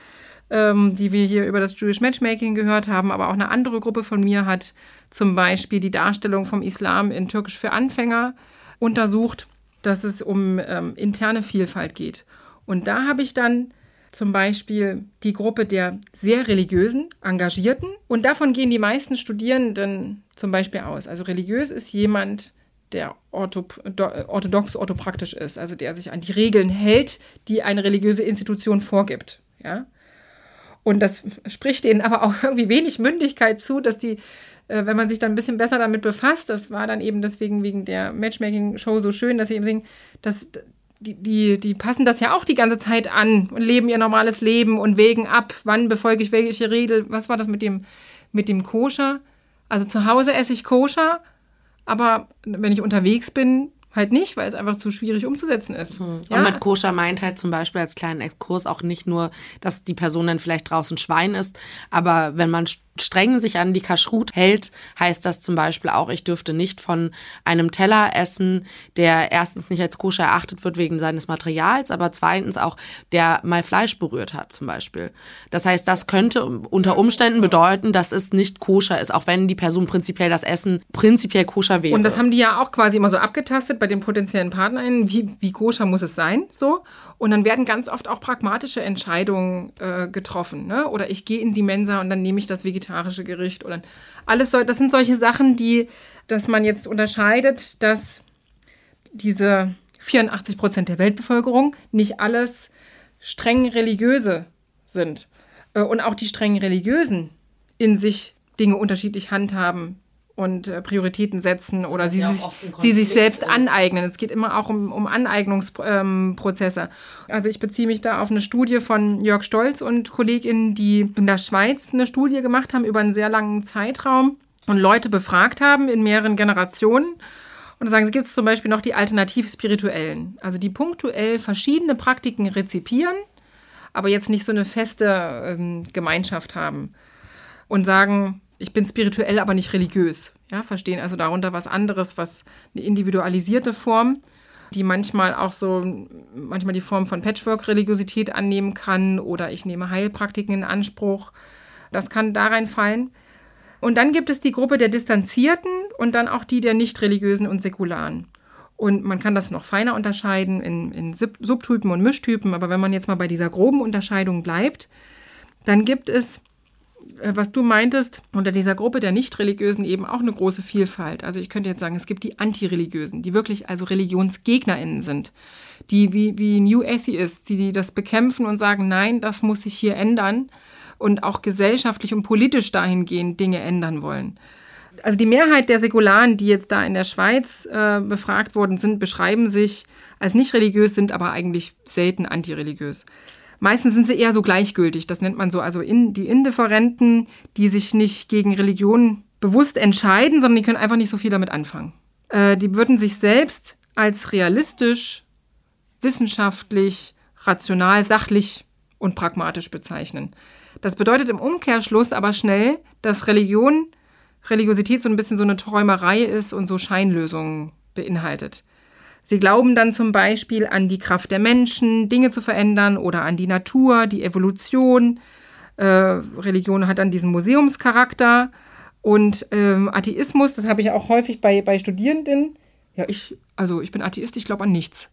ähm, die wir hier über das Jewish Matchmaking gehört haben, aber auch eine andere Gruppe von mir hat zum Beispiel die Darstellung vom Islam in Türkisch für Anfänger untersucht, dass es um ähm, interne Vielfalt geht. Und da habe ich dann zum Beispiel die Gruppe der sehr religiösen, engagierten. Und davon gehen die meisten Studierenden zum Beispiel aus. Also religiös ist jemand, der orthodox, orthopraktisch ist, also der sich an die Regeln hält, die eine religiöse Institution vorgibt. Ja? Und das spricht denen aber auch irgendwie wenig Mündigkeit zu, dass die, äh, wenn man sich dann ein bisschen besser damit befasst, das war dann eben deswegen wegen der Matchmaking-Show so schön, dass sie eben sehen, dass die, die, die passen das ja auch die ganze Zeit an und leben ihr normales Leben und wägen ab, wann befolge ich welche Regel. Was war das mit dem, mit dem Koscher? Also zu Hause esse ich Koscher, aber wenn ich unterwegs bin, halt nicht, weil es einfach zu schwierig umzusetzen ist. Mhm. Ja? Und mit koscher meint halt zum Beispiel als kleinen Exkurs auch nicht nur, dass die Person dann vielleicht draußen Schwein ist, aber wenn man streng sich an die Kashrut hält, heißt das zum Beispiel auch, ich dürfte nicht von einem Teller essen, der erstens nicht als koscher erachtet wird wegen seines Materials, aber zweitens auch, der mal Fleisch berührt hat zum Beispiel. Das heißt, das könnte unter Umständen bedeuten, dass es nicht koscher ist, auch wenn die Person prinzipiell das Essen prinzipiell koscher wäre. Und das haben die ja auch quasi immer so abgetastet bei den potenziellen Partnern, wie, wie koscher muss es sein, so. Und dann werden ganz oft auch pragmatische Entscheidungen äh, getroffen, ne? Oder ich gehe in die Mensa und dann nehme ich das Vegetarische Gericht oder alles so. Das sind solche Sachen, die, dass man jetzt unterscheidet, dass diese 84 Prozent der Weltbevölkerung nicht alles streng religiöse sind. Äh, und auch die streng religiösen in sich Dinge unterschiedlich handhaben und äh, Prioritäten setzen oder sie, sich, sie sich selbst ist. aneignen. Es geht immer auch um, um Aneignungsprozesse. Ähm, also ich beziehe mich da auf eine Studie von Jörg Stolz und KollegInnen, die in der Schweiz eine Studie gemacht haben über einen sehr langen Zeitraum und Leute befragt haben in mehreren Generationen. Und da sagen sie, gibt es zum Beispiel noch die Alternativ-Spirituellen, also die punktuell verschiedene Praktiken rezipieren, aber jetzt nicht so eine feste ähm, Gemeinschaft haben und sagen, ich bin spirituell, aber nicht religiös. Ja, verstehen also darunter was anderes, was eine individualisierte Form, die manchmal auch so, manchmal die Form von Patchwork-Religiosität annehmen kann oder ich nehme Heilpraktiken in Anspruch. Das kann da reinfallen. Und dann gibt es die Gruppe der Distanzierten und dann auch die der nicht-religiösen und säkularen. Und man kann das noch feiner unterscheiden in, in Subtypen und Mischtypen, aber wenn man jetzt mal bei dieser groben Unterscheidung bleibt, dann gibt es was du meintest, unter dieser Gruppe der Nicht-Religiösen eben auch eine große Vielfalt. Also ich könnte jetzt sagen, es gibt die Antireligiösen, die wirklich also ReligionsgegnerInnen sind, die wie, wie New Atheists, die, die das bekämpfen und sagen, nein, das muss sich hier ändern und auch gesellschaftlich und politisch dahingehend Dinge ändern wollen. Also die Mehrheit der Säkularen, die jetzt da in der Schweiz äh, befragt worden sind, beschreiben sich als nicht religiös, sind aber eigentlich selten antireligiös. Meistens sind sie eher so gleichgültig. Das nennt man so, also in, die Indifferenten, die sich nicht gegen Religion bewusst entscheiden, sondern die können einfach nicht so viel damit anfangen. Äh, die würden sich selbst als realistisch, wissenschaftlich, rational, sachlich und pragmatisch bezeichnen. Das bedeutet im Umkehrschluss aber schnell, dass Religion, Religiosität so ein bisschen so eine Träumerei ist und so Scheinlösungen beinhaltet. Sie glauben dann zum Beispiel an die Kraft der Menschen, Dinge zu verändern oder an die Natur, die Evolution. Äh, Religion hat dann diesen Museumscharakter. Und ähm, Atheismus, das habe ich auch häufig bei, bei Studierenden. Ja, ich, also ich bin Atheist, ich glaube an nichts.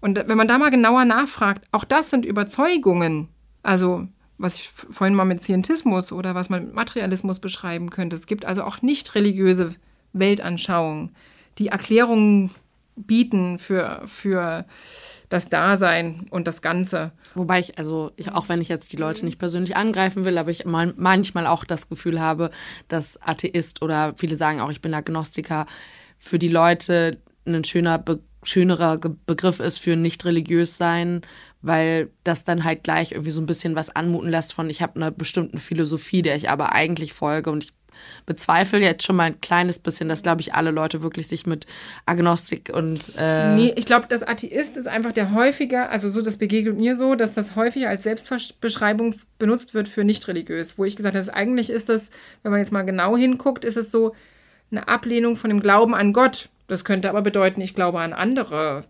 Und wenn man da mal genauer nachfragt, auch das sind Überzeugungen. Also, was ich vorhin mal mit Scientismus oder was man mit Materialismus beschreiben könnte. Es gibt also auch nicht religiöse Weltanschauungen, die Erklärungen bieten für, für das Dasein und das Ganze. Wobei ich, also ich, auch wenn ich jetzt die Leute nicht persönlich angreifen will, aber ich manchmal auch das Gefühl habe, dass Atheist oder viele sagen auch, ich bin Agnostiker, für die Leute ein schöner, be schönerer Begriff ist für nicht religiös sein, weil das dann halt gleich irgendwie so ein bisschen was anmuten lässt von, ich habe eine bestimmte Philosophie, der ich aber eigentlich folge und ich bezweifle jetzt schon mal ein kleines bisschen, dass, glaube ich, alle Leute wirklich sich mit Agnostik und. Äh nee, ich glaube, das Atheist ist einfach der häufiger, also so, das begegnet mir so, dass das häufig als Selbstbeschreibung benutzt wird für nicht religiös. Wo ich gesagt habe, eigentlich ist das, wenn man jetzt mal genau hinguckt, ist es so eine Ablehnung von dem Glauben an Gott. Das könnte aber bedeuten, ich glaube an andere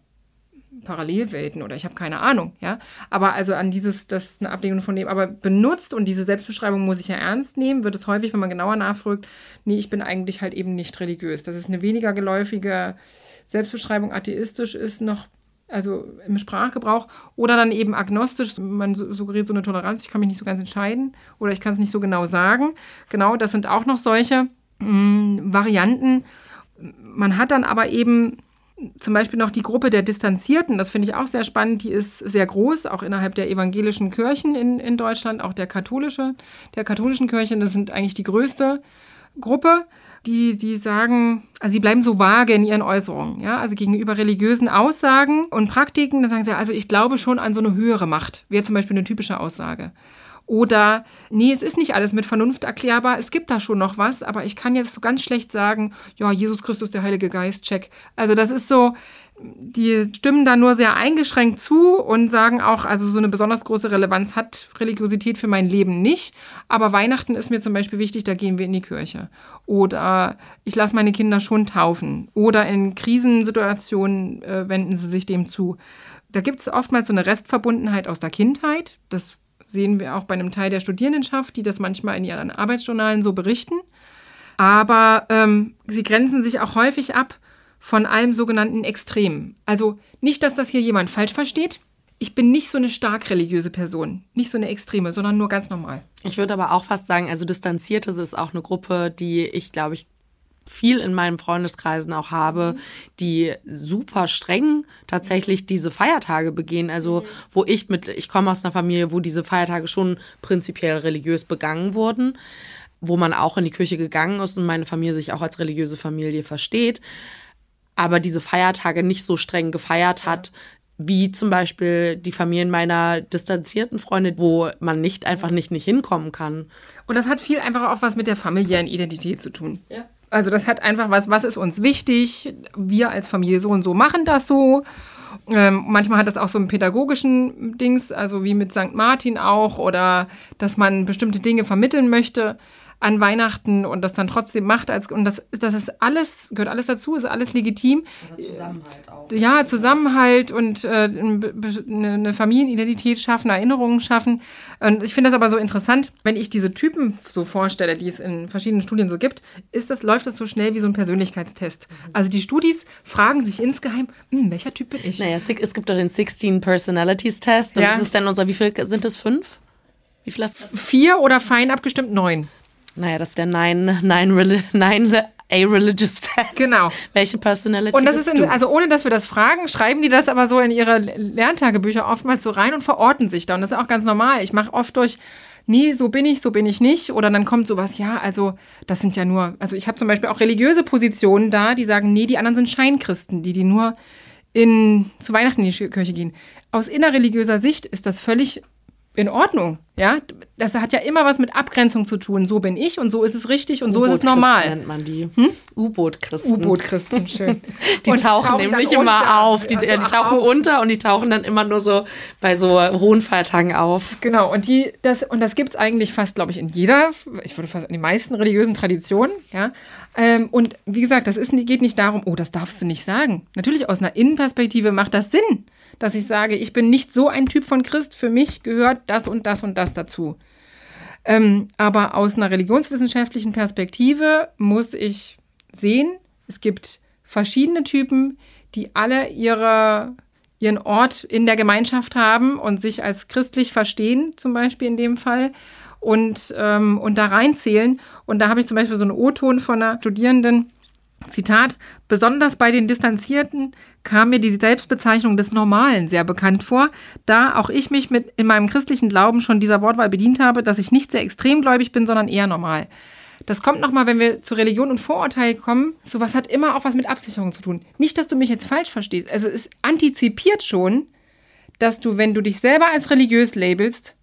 Parallelwelten oder ich habe keine Ahnung, ja. Aber also an dieses, das ist eine Ablehnung von dem, aber benutzt und diese Selbstbeschreibung muss ich ja ernst nehmen, wird es häufig, wenn man genauer nachfragt, nee, ich bin eigentlich halt eben nicht religiös. Das ist eine weniger geläufige Selbstbeschreibung, atheistisch ist noch, also im Sprachgebrauch oder dann eben agnostisch, man suggeriert so eine Toleranz, ich kann mich nicht so ganz entscheiden oder ich kann es nicht so genau sagen. Genau, das sind auch noch solche mh, mm, Varianten. Man hat dann aber eben zum Beispiel noch die Gruppe der Distanzierten, das finde ich auch sehr spannend, die ist sehr groß, auch innerhalb der evangelischen Kirchen in, in Deutschland, auch der katholische, der katholischen Kirchen, das sind eigentlich die größte Gruppe, die, die sagen, also sie bleiben so vage in ihren Äußerungen, ja, also gegenüber religiösen Aussagen und Praktiken, da sagen sie, also ich glaube schon an so eine höhere Macht, wäre zum Beispiel eine typische Aussage. Oder, nee, es ist nicht alles mit Vernunft erklärbar, es gibt da schon noch was, aber ich kann jetzt so ganz schlecht sagen, ja, Jesus Christus, der Heilige Geist, check. Also das ist so, die stimmen da nur sehr eingeschränkt zu und sagen auch, also so eine besonders große Relevanz hat Religiosität für mein Leben nicht. Aber Weihnachten ist mir zum Beispiel wichtig, da gehen wir in die Kirche. Oder ich lasse meine Kinder schon taufen. Oder in Krisensituationen äh, wenden sie sich dem zu. Da gibt es oftmals so eine Restverbundenheit aus der Kindheit. Das sehen wir auch bei einem Teil der Studierendenschaft, die das manchmal in ihren Arbeitsjournalen so berichten. Aber ähm, sie grenzen sich auch häufig ab von allem sogenannten Extremen. Also nicht, dass das hier jemand falsch versteht. Ich bin nicht so eine stark religiöse Person, nicht so eine Extreme, sondern nur ganz normal. Ich würde aber auch fast sagen, also Distanzierte ist auch eine Gruppe, die ich, glaube ich, viel in meinen Freundeskreisen auch habe, die super streng tatsächlich diese Feiertage begehen. Also mhm. wo ich mit, ich komme aus einer Familie, wo diese Feiertage schon prinzipiell religiös begangen wurden wo man auch in die Kirche gegangen ist und meine Familie sich auch als religiöse Familie versteht, aber diese Feiertage nicht so streng gefeiert hat, wie zum Beispiel die Familien meiner distanzierten Freunde, wo man nicht einfach nicht, nicht hinkommen kann. Und das hat viel einfach auch was mit der familiären Identität zu tun. Ja. Also das hat einfach was, was ist uns wichtig? Wir als Familie so und so machen das so. Ähm, manchmal hat das auch so einen pädagogischen Dings, also wie mit St. Martin auch, oder dass man bestimmte Dinge vermitteln möchte an Weihnachten und das dann trotzdem macht als und das das ist alles gehört alles dazu ist alles legitim Oder Zusammenhalt auch ja Zusammenhalt und äh, eine Familienidentität schaffen Erinnerungen schaffen und ich finde das aber so interessant wenn ich diese Typen so vorstelle die es in verschiedenen Studien so gibt ist das läuft das so schnell wie so ein Persönlichkeitstest mhm. also die Studis fragen sich insgeheim hm, welcher Typ bin ich naja es gibt doch den 16 Personalities Test und ja. das ist dann unser wie viel sind es fünf wie viel hast du? Vier oder fein abgestimmt neun. Naja, das ist der Nine, Nine, Nine A-Religious Test. Genau. Welche Personality Und das ist, in, also ohne dass wir das fragen, schreiben die das aber so in ihre Lerntagebücher oftmals so rein und verorten sich da. Und das ist auch ganz normal. Ich mache oft durch, nee, so bin ich, so bin ich nicht. Oder dann kommt sowas, ja, also das sind ja nur, also ich habe zum Beispiel auch religiöse Positionen da, die sagen, nee, die anderen sind Scheinkristen, die, die nur in, zu Weihnachten in die Kirche gehen. Aus innerreligiöser Sicht ist das völlig in Ordnung. Ja, das hat ja immer was mit Abgrenzung zu tun. So bin ich und so ist es richtig und so ist es normal. nennt man die. Hm? U-Boot-Christen. U-Boot-Christen, schön. die tauchen, tauchen nämlich immer auf. Die, also, die tauchen auf. unter und die tauchen dann immer nur so bei so hohen Feiertagen auf. Genau, und die, das, und das gibt es eigentlich fast, glaube ich, in jeder, ich würde fast in den meisten religiösen Traditionen, ja. Ähm, und wie gesagt, das ist, geht nicht darum, oh, das darfst du nicht sagen. Natürlich aus einer Innenperspektive macht das Sinn dass ich sage, ich bin nicht so ein Typ von Christ, für mich gehört das und das und das dazu. Ähm, aber aus einer religionswissenschaftlichen Perspektive muss ich sehen, es gibt verschiedene Typen, die alle ihre, ihren Ort in der Gemeinschaft haben und sich als christlich verstehen, zum Beispiel in dem Fall, und, ähm, und da reinzählen. Und da habe ich zum Beispiel so einen O-Ton von einer Studierenden, Zitat, besonders bei den Distanzierten kam mir die Selbstbezeichnung des Normalen sehr bekannt vor, da auch ich mich mit in meinem christlichen Glauben schon dieser Wortwahl bedient habe, dass ich nicht sehr extremgläubig bin, sondern eher normal. Das kommt nochmal, wenn wir zu Religion und Vorurteil kommen. Sowas hat immer auch was mit Absicherung zu tun. Nicht, dass du mich jetzt falsch verstehst. Also es antizipiert schon, dass du, wenn du dich selber als religiös labelst,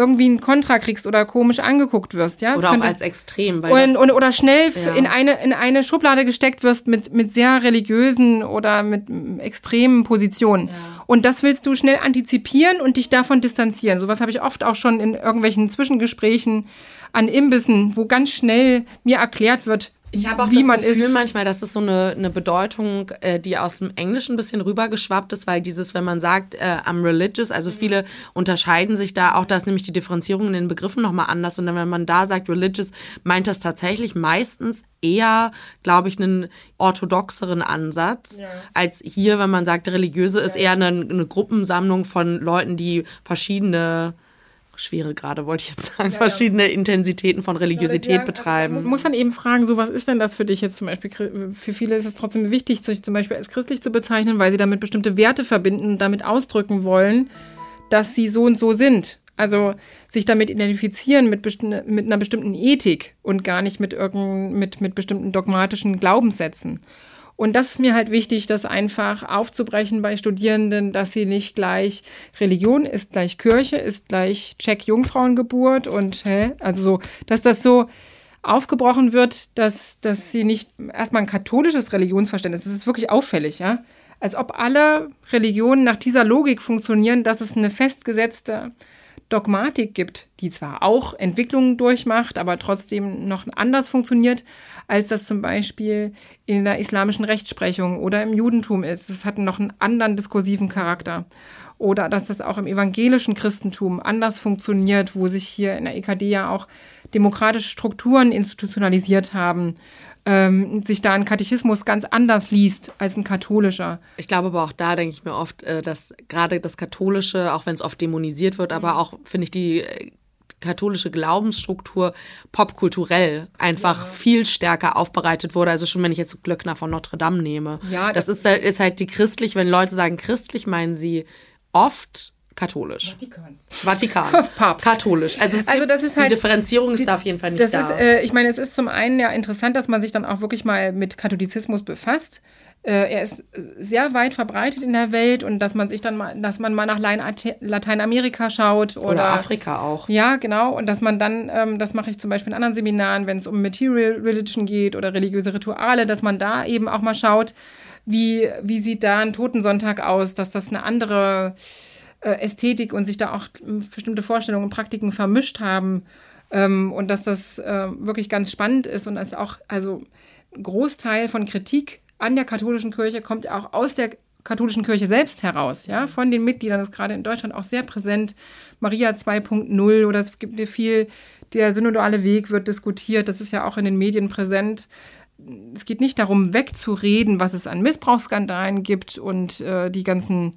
irgendwie ein Kontra kriegst oder komisch angeguckt wirst, ja. Oder auch als extrem, weil und, und, oder schnell ja. in eine in eine Schublade gesteckt wirst mit mit sehr religiösen oder mit extremen Positionen. Ja. Und das willst du schnell antizipieren und dich davon distanzieren. Sowas habe ich oft auch schon in irgendwelchen Zwischengesprächen an Imbissen, wo ganz schnell mir erklärt wird, ich habe auch wie das Gefühl ist. manchmal, dass es so eine, eine Bedeutung, äh, die aus dem Englischen ein bisschen rübergeschwappt ist, weil dieses, wenn man sagt, äh, I'm religious, also viele unterscheiden sich da, auch da ist nämlich die Differenzierung in den Begriffen nochmal anders. Und dann, wenn man da sagt religious, meint das tatsächlich meistens eher, glaube ich, einen orthodoxeren Ansatz, ja. als hier, wenn man sagt, religiöse ist eher eine, eine Gruppensammlung von Leuten, die verschiedene schwere Grade, wollte ich jetzt sagen, ja, verschiedene ja. Intensitäten von Religiosität sagen, betreiben. Also man muss dann eben fragen, so was ist denn das für dich jetzt zum Beispiel? Für viele ist es trotzdem wichtig, sich zum Beispiel als christlich zu bezeichnen, weil sie damit bestimmte Werte verbinden und damit ausdrücken wollen, dass sie so und so sind. Also sich damit identifizieren mit, mit einer bestimmten Ethik und gar nicht mit, irgend, mit, mit bestimmten dogmatischen Glaubenssätzen. Und das ist mir halt wichtig, das einfach aufzubrechen bei Studierenden, dass sie nicht gleich Religion ist gleich Kirche, ist gleich Check Jungfrauengeburt und hä? also so, dass das so aufgebrochen wird, dass, dass sie nicht erstmal ein katholisches Religionsverständnis, das ist wirklich auffällig, ja. Als ob alle Religionen nach dieser Logik funktionieren, dass es eine festgesetzte Dogmatik gibt, die zwar auch Entwicklungen durchmacht, aber trotzdem noch anders funktioniert, als das zum Beispiel in der islamischen Rechtsprechung oder im Judentum ist. Das hat noch einen anderen diskursiven Charakter. Oder dass das auch im evangelischen Christentum anders funktioniert, wo sich hier in der EKD ja auch demokratische Strukturen institutionalisiert haben ähm, sich da ein Katechismus ganz anders liest als ein katholischer. Ich glaube aber auch da denke ich mir oft, äh, dass gerade das Katholische, auch wenn es oft dämonisiert wird, aber mhm. auch finde ich die äh, katholische Glaubensstruktur popkulturell einfach ja. viel stärker aufbereitet wurde. Also schon wenn ich jetzt Glöckner von Notre Dame nehme. Ja, das, das ist, ist halt die christlich, wenn Leute sagen christlich, meinen sie oft katholisch. Vatikan. Vatikan. Papst. Katholisch. Also, Also das ist halt- die Differenzierung ist da auf jeden Fall nicht Das da. ist, äh, ich meine, es ist zum einen ja interessant, dass man sich dann auch wirklich mal mit Katholizismus befasst. Äh, er ist äh, sehr weit verbreitet in der Welt und dass man sich dann mal, dass man mal nach Latein- Lateinamerika schaut oder, Oder Afrika auch. Ja, genau. Und dass man dann, ähm, das mache ich zum Beispiel in anderen Seminaren, wenn es um Material Religion geht oder religiöse Rituale, dass man da eben auch mal schaut, wie, wie sieht da ein Totensonntag aus, dass das eine andere Ästhetik und sich da auch ähm, bestimmte Vorstellungen und Praktiken vermischt haben. Ähm, und dass das äh, wirklich ganz spannend ist und dass auch, also ein Großteil von Kritik an der katholischen Kirche kommt auch aus der katholischen Kirche selbst heraus, ja, von den Mitgliedern, das ist gerade in Deutschland auch sehr präsent. Maria 2.0 oder es gibt ja viel, der synodale Weg wird diskutiert, das ist ja auch in den Medien präsent. Es geht nicht darum, wegzureden, was es an Missbrauchsskandalen gibt und äh, die ganzen äh,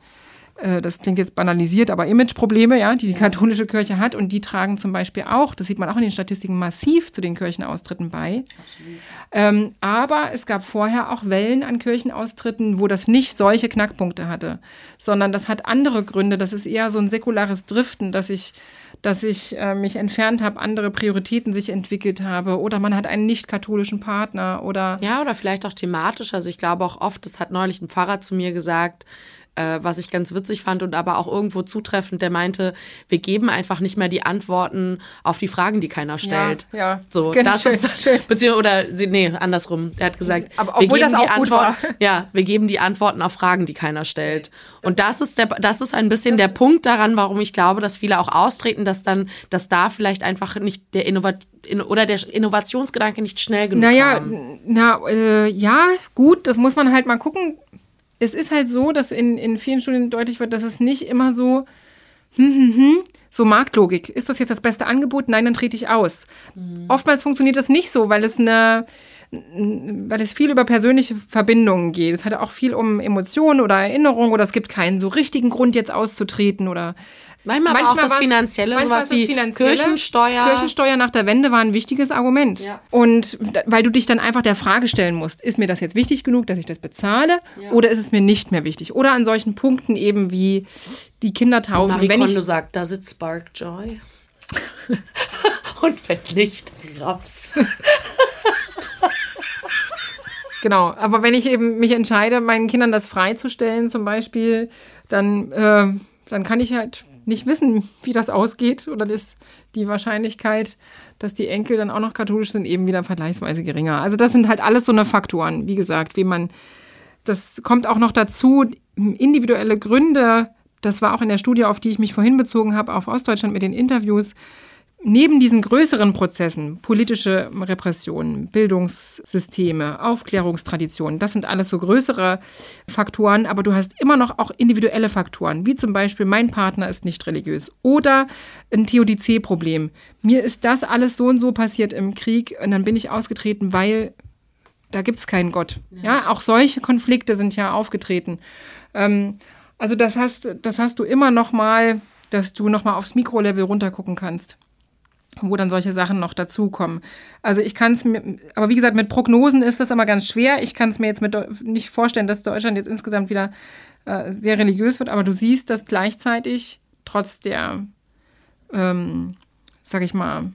das klingt jetzt banalisiert, aber Imageprobleme, ja, die die katholische Kirche hat und die tragen zum Beispiel auch, das sieht man auch in den Statistiken, massiv zu den Kirchenaustritten bei. Ähm, aber es gab vorher auch Wellen an Kirchenaustritten, wo das nicht solche Knackpunkte hatte, sondern das hat andere Gründe. Das ist eher so ein säkulares Driften, dass ich, dass ich äh, mich entfernt habe, andere Prioritäten sich entwickelt habe oder man hat einen nicht katholischen Partner oder Ja, oder vielleicht auch thematisch. Also ich glaube auch oft, das hat neulich ein Pfarrer zu mir gesagt, äh, was ich ganz witzig fand und aber auch irgendwo zutreffend, der meinte, wir geben einfach nicht mehr die Antworten auf die Fragen, die keiner stellt. ja. So, Genau, das schön, ist, schön. beziehungsweise, oder, nee, andersrum. Der hat gesagt, Aber obwohl das die auch gut war. Ja, wir geben die Antworten auf Fragen, die keiner stellt. Und das ist der, das ist ein bisschen der Punkt daran, warum ich glaube, dass viele auch austreten, dass dann, dass da vielleicht einfach nicht der Innovat in, oder der Innovationsgedanke nicht schnell genug Naja, kam. na, äh, ja, gut, das muss man halt mal gucken. Es ist halt so, dass in, in vielen Studien deutlich wird, dass es nicht immer so, hm, hm, hm, so Marktlogik. Ist das jetzt das beste Angebot? Nein, dann trete ich aus. Oftmals funktioniert das nicht so, weil es eine, weil es viel über persönliche Verbindungen geht. Es hat auch viel um Emotionen oder Erinnerungen oder es gibt keinen so richtigen Grund, jetzt auszutreten oder Manchmal, aber auch das Finanzielle, manchmal sowas wie Finanzielle. Kirchensteuer. Kirchensteuer nach der Wende war ein wichtiges Argument. Ja. Und weil du dich dann einfach der Frage stellen musst, ist mir das jetzt wichtig genug, dass ich das bezahle oder ist es mir nicht mehr wichtig? Oder an solchen Punkten eben wie die Kindertaufen. Marie wenn Kondo ich, sagt, does it spark joy? Und wenn nicht, raus. genau, aber wenn ich eben mich entscheide, meinen Kindern das freizustellen zum Beispiel, dann, äh, dann kann ich halt nicht wissen, wie das ausgeht oder das, die Wahrscheinlichkeit, dass die Enkel dann auch noch katholisch sind, eben wieder vergleichsweise geringer. Also das sind halt alles so eine Faktoren, wie gesagt, wie man das kommt auch noch dazu, individuelle Gründe, das war auch in der Studie, auf die ich mich vorhin bezogen habe, auf Ostdeutschland mit den Interviews, neben diesen größeren Prozessen, politische Repressionen, Bildungssysteme, Aufklärungstraditionen, das sind alles so größere Faktoren, aber du hast immer noch auch individuelle Faktoren, wie zum Beispiel mein Partner ist nicht religiös oder ein Theodizee-Problem. Mir ist das alles so und so passiert im Krieg und dann bin ich ausgetreten, weil da gibt es keinen Gott. Ja. auch solche Konflikte sind ja aufgetreten. Ähm, also das hast, das hast du immer noch mal, dass du noch mal aufs Mikrolevel runtergucken kannst, wo dann solche Sachen noch dazukommen. Also ich kann es mir, aber wie gesagt, mit Prognosen ist das immer ganz schwer. Ich kann es mir jetzt mit, nicht vorstellen, dass Deutschland jetzt insgesamt wieder äh, sehr religiös wird, aber du siehst, dass gleichzeitig trotz der, ähm, sag ich mal,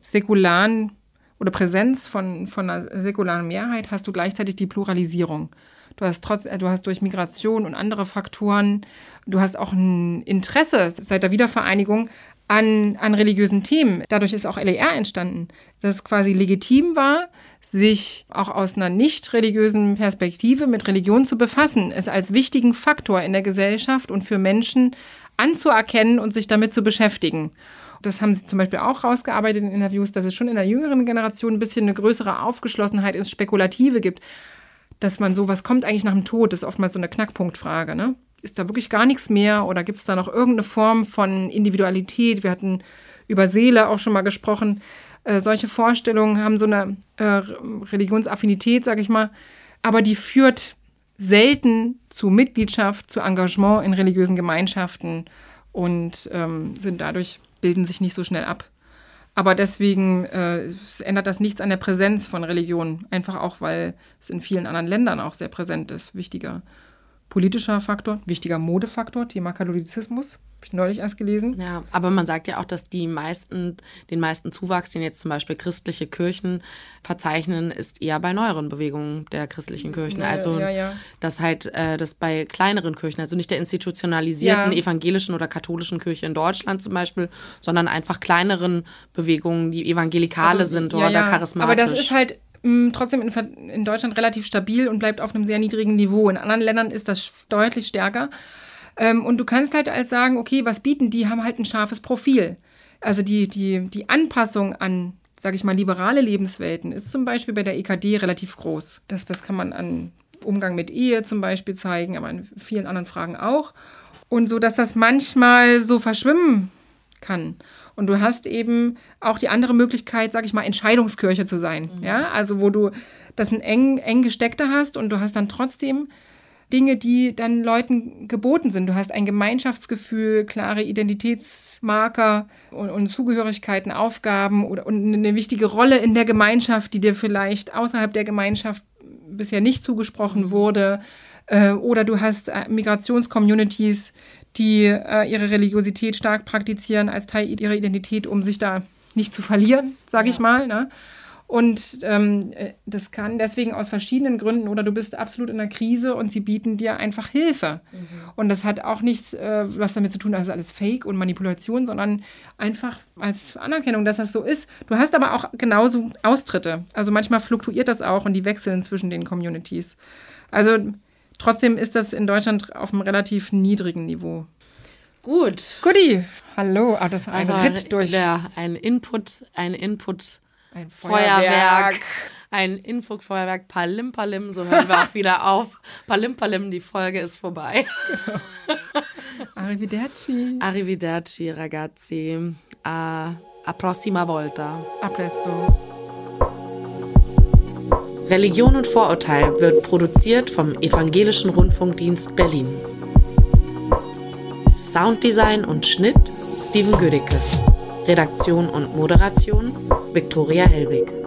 säkularen oder Präsenz von, von einer säkularen Mehrheit hast du gleichzeitig die Pluralisierung. Du hast trotz, äh, du hast durch Migration und andere Faktoren, du hast auch ein Interesse seit der Wiedervereinigung an, an religiösen Themen. Dadurch ist auch LER entstanden, dass es quasi legitim war, sich auch aus einer nicht religiösen Perspektive mit Religion zu befassen, es als wichtigen Faktor in der Gesellschaft und für Menschen anzuerkennen und sich damit zu beschäftigen. Das haben sie zum Beispiel auch rausgearbeitet in Interviews, dass es schon in der jüngeren Generation ein bisschen eine größere Aufgeschlossenheit ins Spekulative gibt. Dass man so, was kommt eigentlich nach dem Tod, ist oftmals so eine Knackpunktfrage. Ne? Ist da wirklich gar nichts mehr oder gibt es da noch irgendeine Form von Individualität? Wir hatten über Seele auch schon mal gesprochen. Äh, solche Vorstellungen haben so eine äh, Religionsaffinität, sag ich mal, aber die führt selten zu Mitgliedschaft, zu Engagement in religiösen Gemeinschaften und ähm, sind dadurch, bilden sich nicht so schnell ab. Aber deswegen äh, ändert das nichts an der Präsenz von Religion. Einfach auch, weil es in vielen anderen Ländern auch sehr präsent ist, wichtiger politischer Faktor, wichtiger Modefaktor, Thema Katholizismus. Habe ich neulich erst gelesen. Ja, aber man sagt ja auch, dass die meisten, den meisten Zuwachs, den jetzt zum Beispiel christliche Kirchen verzeichnen, ist eher bei neueren Bewegungen der christlichen Kirchen. Ja, also ja, ja. dass halt äh, das bei kleineren Kirchen, also nicht der institutionalisierten evangelischen oder katholischen Kirche in Deutschland zum Beispiel, sondern einfach kleineren Bewegungen, die evangelikale Also, sind oder charismatisch. Aber das ist halt mh, trotzdem in, in Deutschland relativ stabil und bleibt auf einem sehr niedrigen Niveau. In anderen Ländern ist das deutlich stärker. Ähm, und du kannst halt als sagen, okay, was bieten die? Haben halt ein scharfes Profil. Also die, die, die Anpassung an, sage ich mal, liberale Lebenswelten ist zum Beispiel bei der EKD relativ groß. Das, das kann man an Umgang mit Ehe zum Beispiel zeigen, aber in vielen anderen Fragen auch. Und so, dass das manchmal so verschwimmen kann. Und du hast eben auch die andere Möglichkeit, sag ich mal, Entscheidungskirche zu sein. Ja, also wo du das ein eng, eng gesteckter hast und du hast dann trotzdem Dinge, die dann Leuten geboten sind. Du hast ein Gemeinschaftsgefühl, klare Identitätsmarker und, und Zugehörigkeiten, Aufgaben oder, und eine wichtige Rolle in der Gemeinschaft, die dir vielleicht außerhalb der Gemeinschaft bisher nicht zugesprochen wurde. Äh, oder du hast äh, Migrationscommunities, die äh, ihre Religiosität stark praktizieren als Teil ihrer Identität, um sich da nicht zu verlieren, sage ich mal. Ne? Und ähm, äh, das kann deswegen aus verschiedenen Gründen oder du bist absolut in einer Krise und sie bieten dir einfach Hilfe. Und das hat auch nichts, äh, was damit zu tun, dass es alles Fake und Manipulation, sondern einfach als Anerkennung, dass das so ist. Du hast aber auch genauso Austritte. Also manchmal fluktuiert das auch und die wechseln zwischen den Communities. Also trotzdem ist das in Deutschland auf einem relativ niedrigen Niveau. Gut. Guti, hallo. Ah, das war ein Also Ritt durch Ja, ein Input, ein Input. ein Feuerwerk. Ein Info-Feuerwerk. Palim Palim, so hören wir auch wieder auf. Palim Palim, die Folge ist vorbei. Arrivederci. Arrivederci, ragazzi. A, a prossima volta. A presto. Religion und Vorurteil wird produziert vom Evangelischen Rundfunkdienst Berlin. Sounddesign und Schnitt Steven Gödicke. Redaktion und Moderation Viktoria Hellwig.